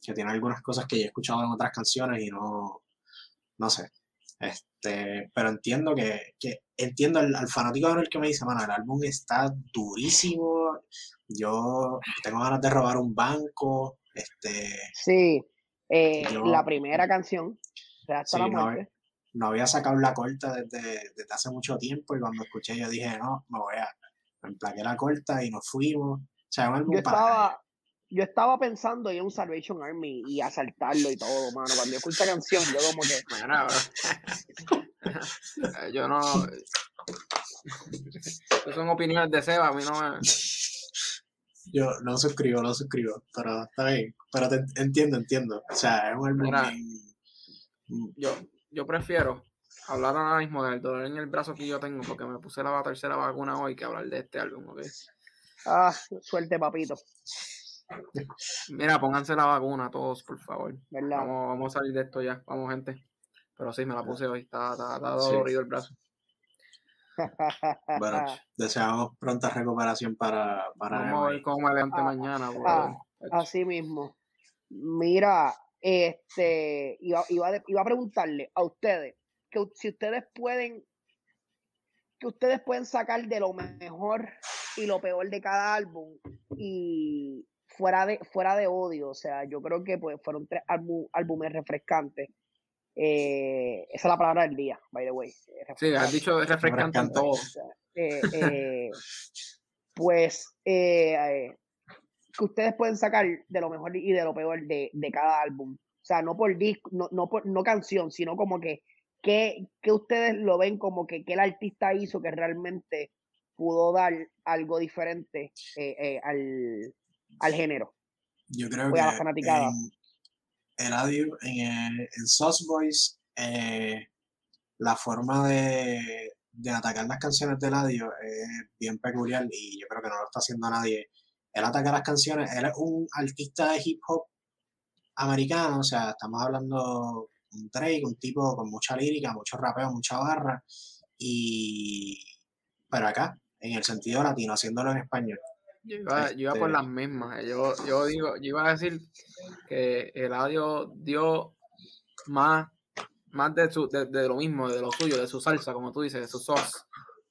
que tiene algunas cosas que ya he escuchado en otras canciones y no, no sé. Este, pero entiendo que, que entiendo al, al fanático de Anuel que me dice, mano, el álbum está durísimo, yo tengo ganas de robar un banco, este, Sí, eh, Yo- la primera canción, Real hasta Sí, la muerte. No había sacado la corta desde, desde hace mucho tiempo y cuando escuché yo dije, no, me voy a, me emplaqué la corta y nos fuimos. O sea, un álbum Yo estaba, yo estaba pensando en un Salvation Army y asaltarlo y todo, mano. Cuando yo escuché esa canción, yo como que, Mira, bro. yo no. Esas son opiniones de Seba, a mí no me. Yo no suscribo, no suscribo, pero está bien. Pero te entiendo, entiendo. O sea, es un álbum mm, Yo, yo prefiero hablar ahora mismo del dolor en el brazo que yo tengo porque me puse la tercera vacuna hoy que hablar de este álbum, ¿ok? ah, suerte, papito, Mira, pónganse la vacuna todos, por favor. ¿verdad? Vamos, vamos a salir de esto ya, vamos, gente. Pero sí, me la puse hoy, está, está, está Sí. dolorido el brazo. Bueno, deseamos pronta recuperación para, para Vamos a ver cómo me levante Ah, mañana. ah, Así mismo. Mira, este, iba, iba, de- iba a preguntarle a ustedes que si ustedes pueden, que ustedes pueden sacar de lo mejor y lo peor de cada álbum y fuera de, fuera de odio. O sea, yo creo que pues fueron tres álbum- álbumes refrescantes. Eh, esa es la palabra del día, by the way. Sí, has refrescante. dicho refrescante en todo. Eh, eh, pues eh, eh, que ustedes pueden sacar de lo mejor y de lo peor de, de cada álbum. O sea, no por disco, no, no, por, no canción, sino como que ¿qué, ustedes lo ven como que, el artista hizo que realmente pudo dar algo diferente eh, eh, al, al, género? Yo creo que en Eladio, en, en Sauce Boys, eh, la forma de, de, atacar las canciones de Eladio es bien peculiar y yo creo que no lo está haciendo nadie. Él ataca las canciones, él es un artista de hip hop americano, o sea, estamos hablando un Drake, un tipo con mucha lírica, mucho rapeo, mucha barra, y pero acá, en el sentido latino, haciéndolo en español. Yo iba, por este las mismas. Yo, yo digo, yo iba a decir que el audio dio más, más de, su, de, lo mismo, de lo suyo, de su salsa, como tú dices, de su sauce.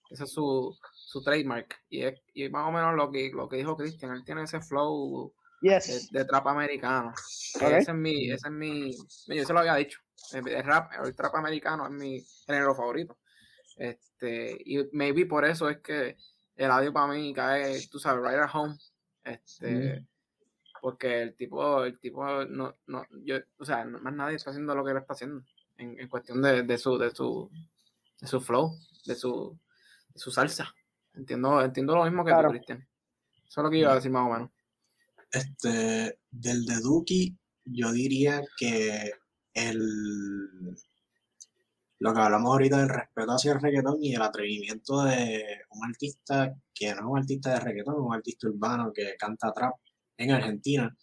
Ese es su, su trademark. Y es y más o menos lo que, lo que dijo Cristian. Él tiene ese flow de, trap americano. Ese es mi, ese es mi, yo se lo había dicho. El, rap, el trap americano es mi género favorito. Este, y maybe por eso es que el audio para mí cae, tú sabes, right at home. Este, porque el tipo, el tipo no, no, yo, o sea, más nadie está haciendo lo que él está haciendo en, en cuestión de, de, su, de su, de su flow, de su, de su salsa. Entiendo, entiendo lo mismo que tú, Cristian. Eso es lo que iba a decir más o menos. Este, del de Duki, yo diría que el lo que hablamos ahorita del respeto hacia el reggaetón y el atrevimiento de un artista que no es un artista de reggaetón, es un artista urbano que canta trap en Argentina,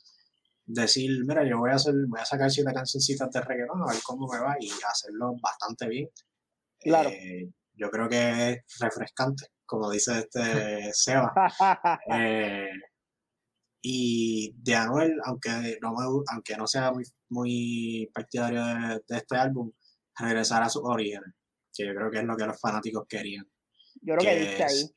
decir, mira, yo voy a hacer, voy a sacar siete cancioncitas de reggaetón a ver cómo me va y hacerlo bastante bien. Claro. Eh, yo creo que es refrescante, como dice este Seba. Eh, y de Anuel, aunque no, aunque no sea muy, muy partidario de este álbum, regresar a sus orígenes, que yo creo que es lo que los fanáticos querían. Yo creo que, que ahí.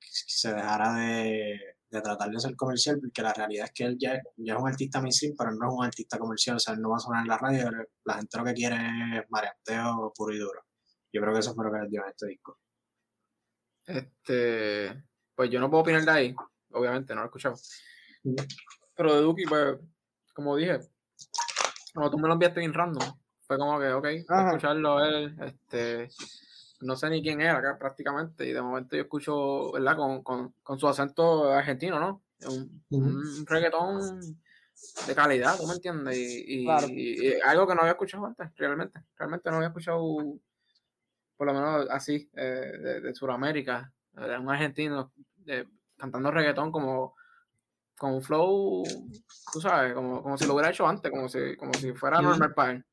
Se dejara de, de, tratar de ser comercial, porque la realidad es que él ya, es un artista mainstream, pero no es un artista comercial, o sea, él no va a sonar en la radio, la gente lo que quiere es marianteo puro y duro. Yo creo que eso fue lo que les dio en este disco. Este, pues yo no puedo opinar de ahí, obviamente, no lo he escuchado. Pero de Duki, pues, como dije, cuando tú me lo enviaste bien random, fue como que, ok, escucharlo él, este, no sé ni quién era acá prácticamente, y de momento yo escucho, ¿verdad? Con, con, con su acento argentino, ¿no? Un, reggaetón de calidad, ¿tú me entiendes? Y, y, algo que no había escuchado antes, realmente, realmente no había escuchado, por lo menos así, eh, de, de Sudamérica, de un argentino cantando reggaetón como con un flow, tú sabes, como, como si lo hubiera hecho antes, como si, como si fuera normal para él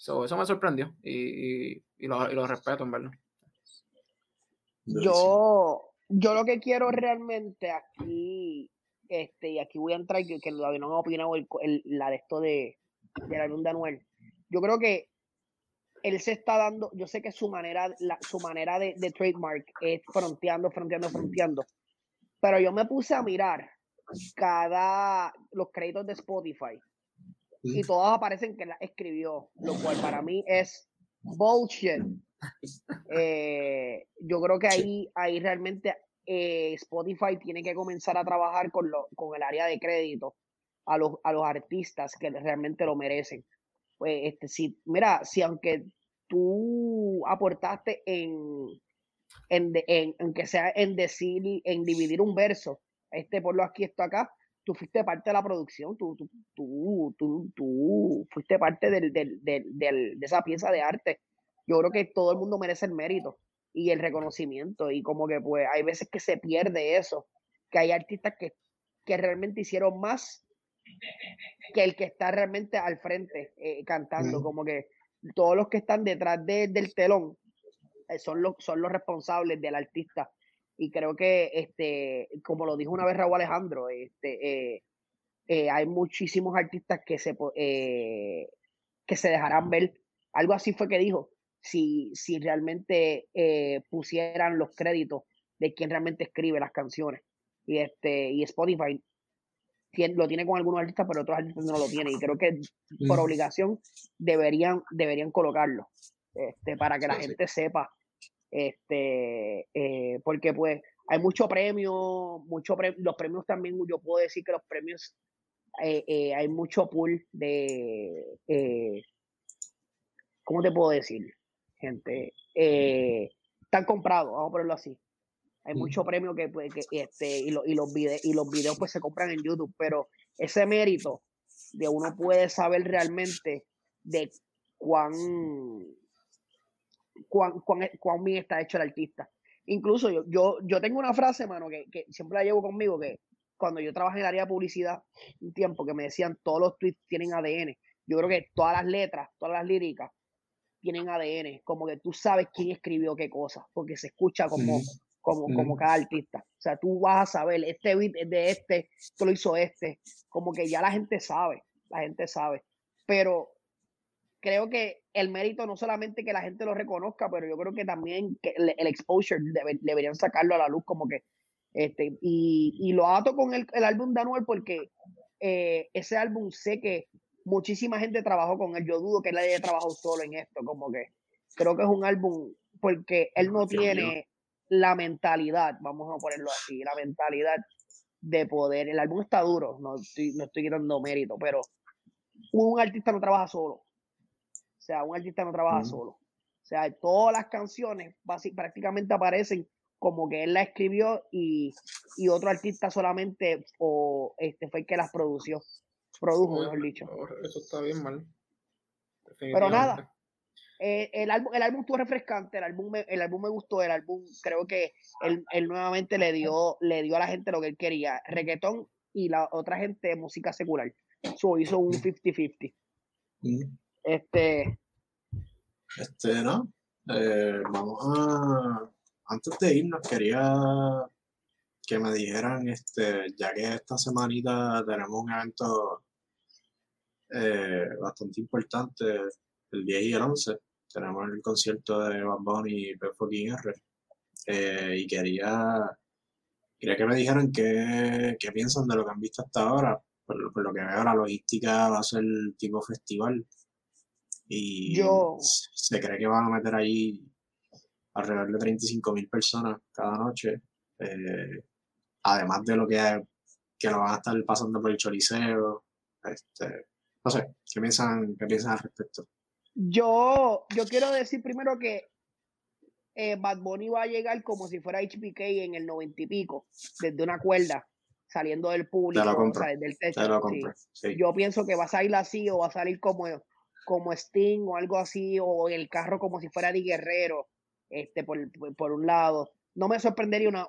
eso me sorprendió y, y, lo, y, lo, respeto, en verdad. Yo, yo lo que quiero realmente aquí, este, y aquí voy a entrar, que, que todavía no me opinado el, la de esto de, de la de Anuel. Yo creo que él se está dando, yo sé que su manera, la, su manera de, de trademark es fronteando, fronteando, fronteando. Pero yo me puse a mirar cada los créditos de Spotify y todas aparecen que la escribió, lo cual para mí es bullshit. Eh, yo creo que ahí, ahí realmente eh, Spotify tiene que comenzar a trabajar con, lo, con el área de crédito a los, a los artistas que realmente lo merecen. Pues, este, si, mira, si aunque tú aportaste en, en, en, en sea en decir, en dividir un verso, este por lo aquí, esto acá, tú fuiste parte de la producción, tú, tú, tú, tú, tú fuiste parte del, del, del, de esa pieza de arte. Yo creo que todo el mundo merece el mérito y el reconocimiento y como que pues hay veces que se pierde eso, que hay artistas que, que realmente hicieron más que el que está realmente al frente eh, cantando, como que todos los que están detrás del telón eh, son, los, son los responsables del artista y creo que, este, como lo dijo una vez Raúl Alejandro, este, eh, hay muchísimos artistas que se, que se dejarán ver. Algo así fue que dijo, si, si realmente pusieran los créditos de quien realmente escribe las canciones. Y, este, y Spotify lo tiene con algunos artistas, pero otros artistas no lo tienen. Y creo que por obligación deberían, deberían colocarlo este, para que la gente sepa este, eh, porque pues hay mucho premio, mucho los premios también, yo puedo decir que los premios, eh, eh, hay mucho pool de, ¿cómo te puedo decir? gente. Están comprados, vamos a ponerlo así. Hay mucho premio que, pues, que este, y, y, los videos, y los videos pues se compran en YouTube, pero ese mérito de uno puede saber realmente de cuán, cuán, cuán, cuán bien está hecho el artista. Incluso yo, yo, yo tengo una frase, mano, que, que siempre la llevo conmigo, que cuando yo trabajé en el área de publicidad un tiempo, que me decían todos los tweets tienen ADN. Yo creo que todas las letras, todas las líricas tienen ADN, como que tú sabes quién escribió qué cosa, porque se escucha como, como, como cada artista. O sea, tú vas a saber, este beat es de este, esto lo hizo este, como que ya la gente sabe, la gente sabe. Pero creo que el mérito no solamente que la gente lo reconozca, pero yo creo que también que el, exposure deberían sacarlo a la luz como que este y, y lo ato con el, el álbum de Anuel porque eh, ese álbum sé que muchísima gente trabajó con él. Yo dudo que él haya trabajado solo en esto, como que creo que es un álbum porque él no tiene la mentalidad, vamos a ponerlo así, la mentalidad de poder. El álbum está duro, no estoy, no estoy quitando mérito, pero un artista no trabaja solo. O sea, un artista no trabaja solo. O sea, todas las canciones prácticamente aparecen como que él la escribió y, y otro artista solamente o este fue el que las produció. Produjo, mejor dicho. Eso está bien mal. Pero nada, eh, el, álbum, el álbum estuvo refrescante, el álbum, me, el álbum me gustó, el álbum creo que él, él, nuevamente le dio, le dio a la gente lo que él quería, reggaetón y la otra gente música secular. So, hizo un 50-50. Mm. Este. Este, ¿no? Eh, vamos a. Antes de irnos, quería que me dijeran, este, ya que esta semanita tenemos un evento eh, bastante importante, el 10 y el 11, tenemos el concierto de Bad Bunny y P. R. Eh, y quería, quería que me dijeran qué, qué, piensan de lo que han visto hasta ahora. Por, lo que veo, la logística va a ser tipo festival. Y Yo... se cree que van a meter ahí alrededor de 35 mil personas cada noche. Eh, además de lo que, que lo van a estar pasando por el Choliseo. Este, no sé, ¿qué piensan, qué piensan al respecto? Yo, yo quiero decir primero que eh, Bad Bunny va a llegar como si fuera HBK en el noventa y pico, desde una cuerda, saliendo del público, del techo. Yo pienso que va a salir así o va a salir como, como Sting o algo así, o el carro como si fuera de Guerrero, este, por, por un lado. No me sorprendería una,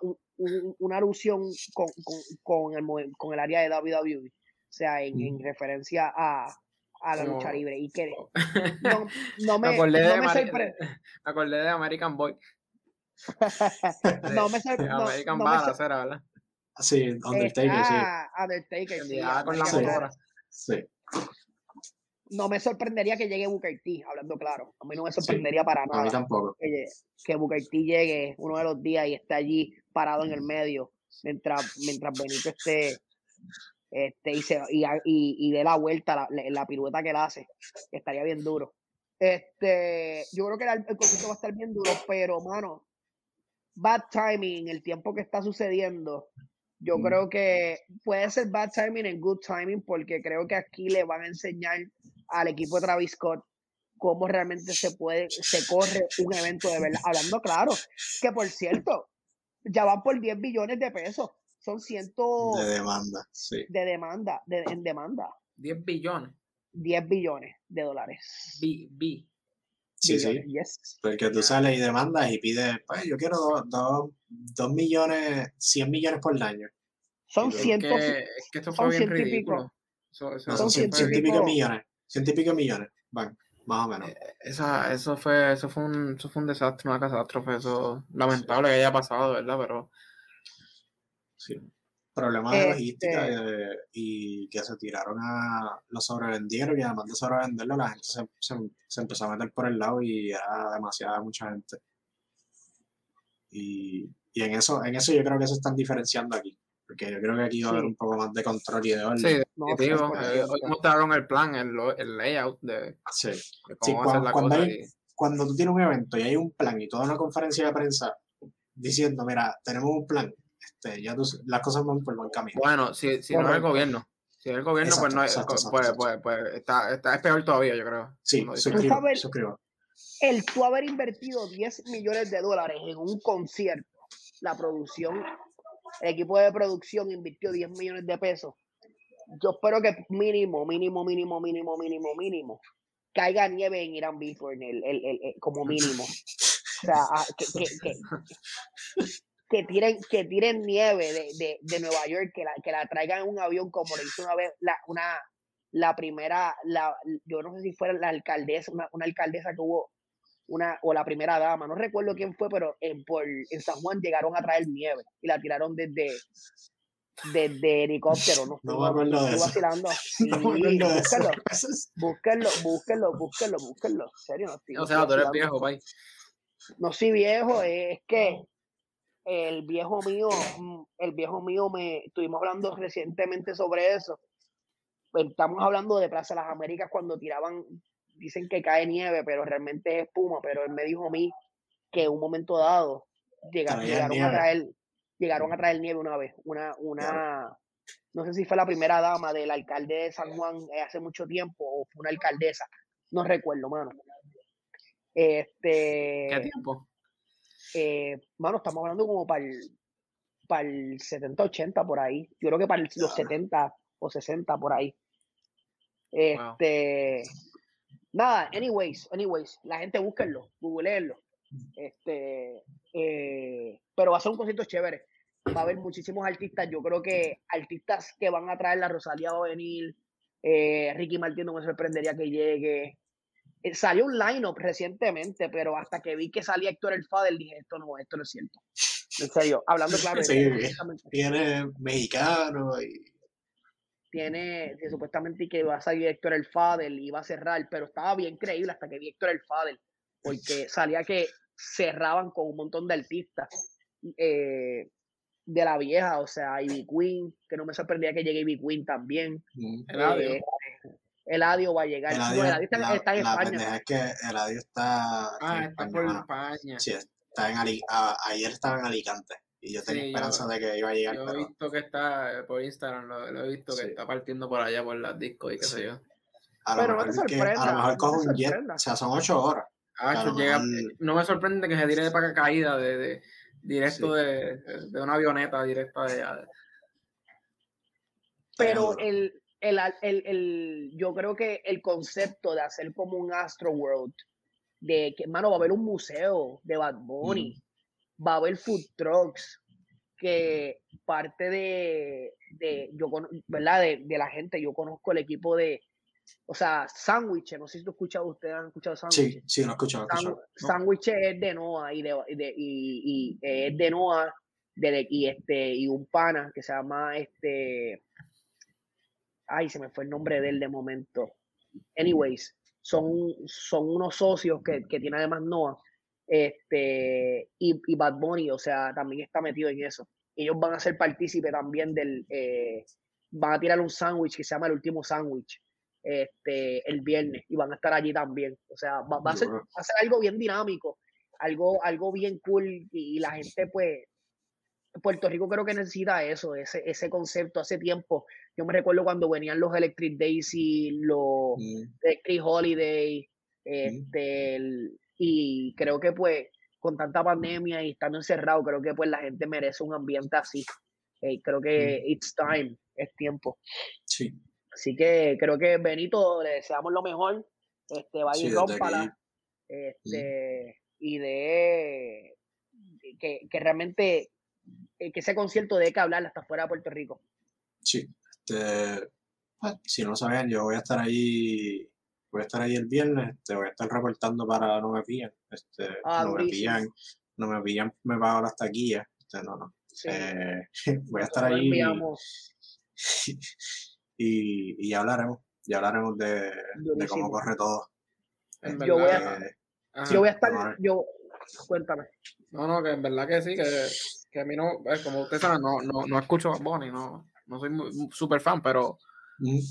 una alusión con, con, con, el, con el área de WWE, o sea, en, en referencia a, a la lucha libre y que no, no me, acordé, no me, sorprende. acordé de American Boy. no me sorprende. American no, Badass era, ¿verdad? Sí, Undertaker, sí. Undertaker, sí. con la motora. Sí. No me sorprendería que llegue Booker T, hablando claro. A mí no me sorprendería para nada. A mí tampoco. Que, que Booker T llegue uno de los días y esté allí parado en el medio mientras, mientras Benito esté este, y, se, y, y, dé la vuelta, la, la, pirueta que él hace, estaría bien duro. Este, yo creo que el, el concierto va a estar bien duro, pero mano, bad timing, el tiempo que está sucediendo, yo mm. creo que puede ser bad timing en good timing, porque creo que aquí le van a enseñar al equipo de Travis Scott cómo realmente se puede, se corre un evento de verdad. Hablando claro, que por cierto, ya van por 10 billones de pesos son ciento... De demanda, sí. De demanda, de, en demanda. 10 billones. 10 billones de dólares. B, B. Sí, sí. Porque tú sales y demandas y pides, pues yo quiero 2 millones, 100 millones por el año. Son ciento... Es que, esto fue bien ridículo. son ciento y pico millones. Ciento y pico millones, van, más o menos. Eh, esa, eso, fue, eso, fue un, eso fue un desastre, una catástrofe. Eso lamentable que haya pasado, ¿verdad? Pero Sí. Problemas de logística este y que se tiraron a. Lo sobrevendieron y además de sobrevenderlo, la gente se, se, empezó a meter por el lado y era demasiada mucha gente. Y, y, en eso en eso yo creo que se están diferenciando aquí. Porque yo creo que aquí va a haber un poco más de control y de orden. Sí, no, digo, eh, hoy mostraron el plan, el, el layout de, sí. cómo hacer la cuando, cosa cuando tú tienes un evento y hay un plan y toda una conferencia de prensa diciendo, mira, tenemos un plan, este, ya las cosas van por buen camino. Bueno, si, si no es el gobierno. Si es el gobierno, pues no es, pues, pues, pues, está, está, es peor todavía, yo creo. Sí, suscribo, suscribo. el tú haber invertido 10 millones de dólares en un concierto, la producción, el equipo de producción invirtió 10 millones de pesos. Yo espero que mínimo, mínimo, mínimo, mínimo, mínimo, mínimo, caiga nieve en Irán Before, el, el, el, como mínimo. O sea, ah, que, que, que, que, tiren, que tiren nieve de, de, de Nueva York, que la, que la traigan en un avión como le hizo una vez la, una, la primera, la, yo no sé si fue la alcaldesa, una, una alcaldesa que hubo una, o la primera dama, no recuerdo quién fue, pero en, por, en San Juan llegaron a traer nieve y la tiraron desde, desde helicóptero. No, no me acuerdo de eso. vacilando. No me acuerdo de búsquenlo, eso. búsquenlo, búsquenlo, búsquenlo, búsquenlo. En serio, no estoy, O no sea, estoy tú eres viejo, pay. No soy viejo, es que el viejo mío, mm, el viejo mío me estuvimos hablando recientemente sobre eso. Pues, Estamos hablando de Plaza de las Américas cuando tiraban, dicen que cae nieve, pero realmente es espuma, pero él me dijo a mí que en un momento dado llega- Traían llegaron a traer, llegaron a traer nieve una vez, una, una, no sé si fue la primera dama del alcalde de San Juan eh, hace mucho tiempo o fue una alcaldesa, no recuerdo, mano. Este, ¿Qué tiempo? Eh, mano, estamos hablando como para el, para el 70, 80 por ahí. Yo creo que para el- los Ya. 70 o 60 por ahí. Este, nada, anyways, anyways, la gente búsquenlo, googleenlo. Este, eh, pero va a ser un concierto chévere. Va a haber muchísimos artistas. Yo creo que artistas que van a traer la Rosalía va a venir. eh, Ricky Martin no me sorprendería que llegue. Eh, salió un lineup recientemente, pero hasta que vi que salía Héctor El Fader, dije, esto no, esto no es cierto. En serio, hablando claro, Sí. Tiene mexicano y tiene que supuestamente que va a salir Héctor El Fader y va a cerrar, pero estaba bien creíble hasta que vi Héctor El Fader, porque salía que cerraban con un montón de artistas eh, de la vieja, o sea, Ivy Queen, que no me sorprendía que llegue Ivy Queen también. mm, eh, Eladio va a llegar. Eladio- Eladio está, la, está en la España. es que Eladio está Ah, en está España, por mano. España. Sí, está en Ali- a- ayer estaba en Alicante y yo tenía Sí, yo- esperanza de que iba a llegar, Yo he visto que está eh, por Instagram, lo, lo he visto que Sí. está partiendo por allá por las discos y qué Sí. sé yo. a lo Pero no te que- a lo mejor no coge un jet, o sea, son ocho horas. Ah, llega- mejor- no me sorprende que se tire de paracaídas de, de directo Sí. de, de una avioneta directa de allá. Pero- el, el, el, el- yo creo que el concepto de hacer como un Astro World, de que, mano, va a haber un museo de Bad Bunny, va a haber food trucks, que parte de, de yo, ¿verdad? De, de la gente, yo conozco el equipo de, o sea, sándwiches, no sé si tú escuchado, ustedes han escuchado sándwiches. Sí, sí, lo he escuchado. Sándwiches es de Noah y, de, y, de- y- y es de Noah de, y este y un pana que se llama este ay se me fue el nombre de él de momento anyways son son unos socios que, que tiene además Noah este y, y Bad Bunny o sea también está metido en eso ellos van a ser partícipe también del eh, van a tirar un sándwich que se llama el último sándwich este el viernes y van a estar allí también o sea va, a ser algo bien dinámico algo algo bien cool y, y la gente pues Puerto Rico creo que necesita eso, ese, ese concepto hace tiempo. Yo me recuerdo cuando venían los Electric Daisy, los Mm, Electric Holiday, este, el- y creo que pues con tanta pandemia y estando encerrado, creo que pues la gente merece un ambiente así. Eh, creo que it's time, es tiempo. Sí, Así que creo que Benito, le deseamos lo mejor. Este, vaya Sí, y rómpala. Este, y de que, que realmente eh, que ese concierto debe que hablar hasta fuera de Puerto Rico. sí. Este, pues, si no lo sabían, yo voy a estar ahí, voy a estar ahí el viernes, este, voy a estar reportando para No Me Pillan. Este, Ah, no me pillan, no me pillan, me pago las taquillas. Este, no, no. Sí. Eh, voy a estar ahí y, y ya hablaremos, ya hablaremos de, de cómo corre todo. En Yo voy a- verdad, ajá. yo voy a estar, yo, cuéntame. No, no, que en verdad que sí, que, que a mí no, eh, como usted sabe, no, no, no escucho a Bonnie, no, no soy muy, súper fan, pero,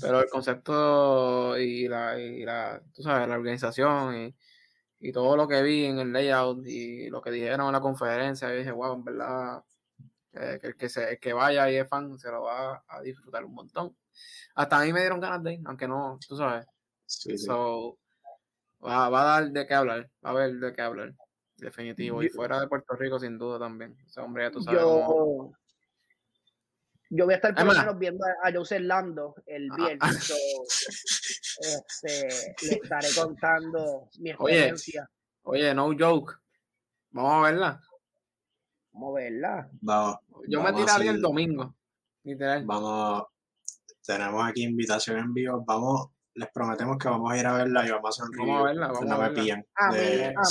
pero el concepto y la, y la, tú sabes, la organización y, y todo lo que vi en el layout y lo que dijeron en la conferencia, yo dije, wow, en verdad, eh, que el que, se, el que vaya y es fan se lo va a disfrutar un montón. Hasta a mí me dieron ganas de ir, aunque no, tú sabes. sí, sí. So, Va, va a dar de qué hablar, va a haber de qué hablar, definitivo. Y fuera de Puerto Rico, sin duda también. Ese hombre ya tú sabes cómo- Yo, voy a estar por lo menos viendo a, a José Lando el Ah. viernes. so, este, le estaré contando mi experiencia. Oye, no joke. Vamos a verla. Vamos a verla. Vamos, Yo me Vamos tiraría el domingo. Literal. vamos, tenemos aquí invitación en vivo. Vamos, les prometemos que vamos a ir a verla y vamos a hacer un Vamos a verla, vamos no a me verla. pillan. A mí,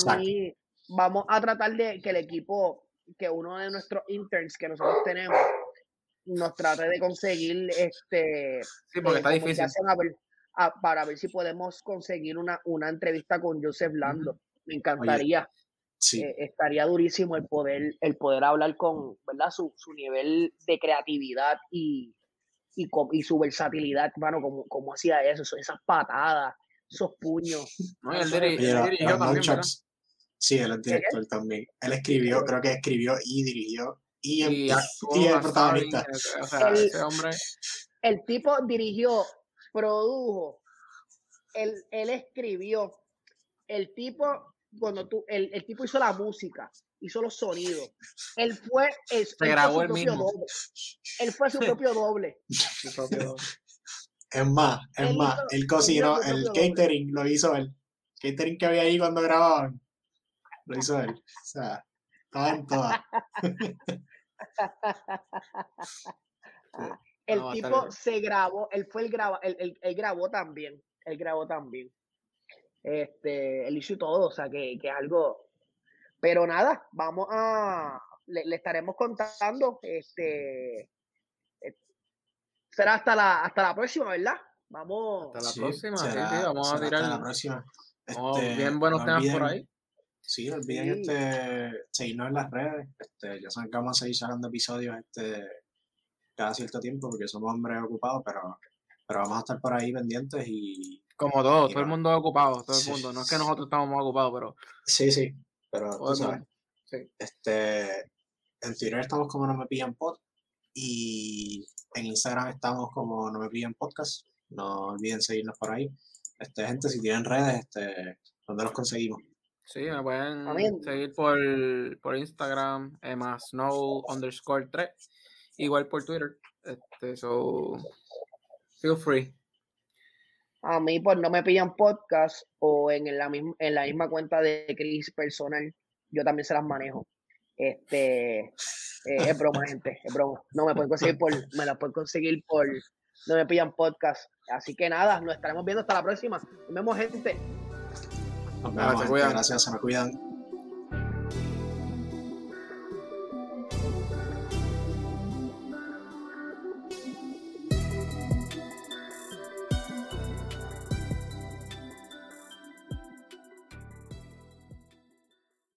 a mí, vamos a tratar de que el equipo, que uno de nuestros interns que nosotros tenemos, nos trate de conseguir este Sí, porque eh, está difícil. comunicación a ver- a- para ver si podemos conseguir una, una entrevista con Joseph Lando. Me encantaría. Sí, eh, estaría durísimo el poder, el poder hablar con, ¿verdad? Su, su nivel de creatividad y, y, y su versatilidad, mano, como, como hacía eso, esas patadas, esos puños. No, es director también. Él escribió, creo que escribió y dirigió y, Y actuó, y el protagonista. O sea, El- ese hombre. El tipo dirigió, produjo, él, él escribió, el tipo, cuando tú, el, el tipo hizo la música, hizo los sonidos, él fue, él, él fue grabó su él propio mismo. doble. Él fue su propio doble. su propio- Es más, es Él más, hizo- él cocinó, su el doble. catering lo hizo él. Catering que había ahí cuando grababan, lo hizo él. O sea, estaba en todas. El No, tipo se grabó, él fue el graba, él, él- él grabó también, él grabó también. Este, él hizo todo, o sea que, que es algo. Pero nada, vamos a, le, le estaremos contando, este, eh, será hasta la, hasta la próxima, ¿verdad? Vamos, Hasta la Sí, próxima, sí, será- sí, vamos a tirar. hasta la próxima. Este, bien buenos no temas por ahí. Sí, no olviden Sí. este, seguirnos en las redes. Este, ya saben que vamos a seguir sacando episodios este, cada cierto tiempo porque somos hombres ocupados, pero, pero vamos a estar por ahí pendientes y Como todo, Y todo el mundo ocupado, todo el mundo. No es que nosotros estamos más ocupados, pero sí, sí, pero tú sabes. Sí. Este, en Twitter estamos como No Me Pillan Pod y en Instagram estamos como No Me Pillan Podcast. No olviden seguirnos por ahí. Este, gente, si tienen redes, este, ¿dónde los conseguimos? Sí, me pueden seguir por, por Instagram, Emma Snow underscore 3, igual por Twitter. Este, so, feel free. a mí pues no me pillan podcast o en la, misma, en la misma cuenta de Chris personal, yo también se las manejo. Este, eh, es broma, gente, es broma. No me pueden conseguir por, me las pueden conseguir por, no me pillan podcast. Así que nada, nos estaremos viendo hasta la próxima. Nos vemos, gente. Nos Nada, vemos, se gente. cuidan. Gracias, se me cuidan.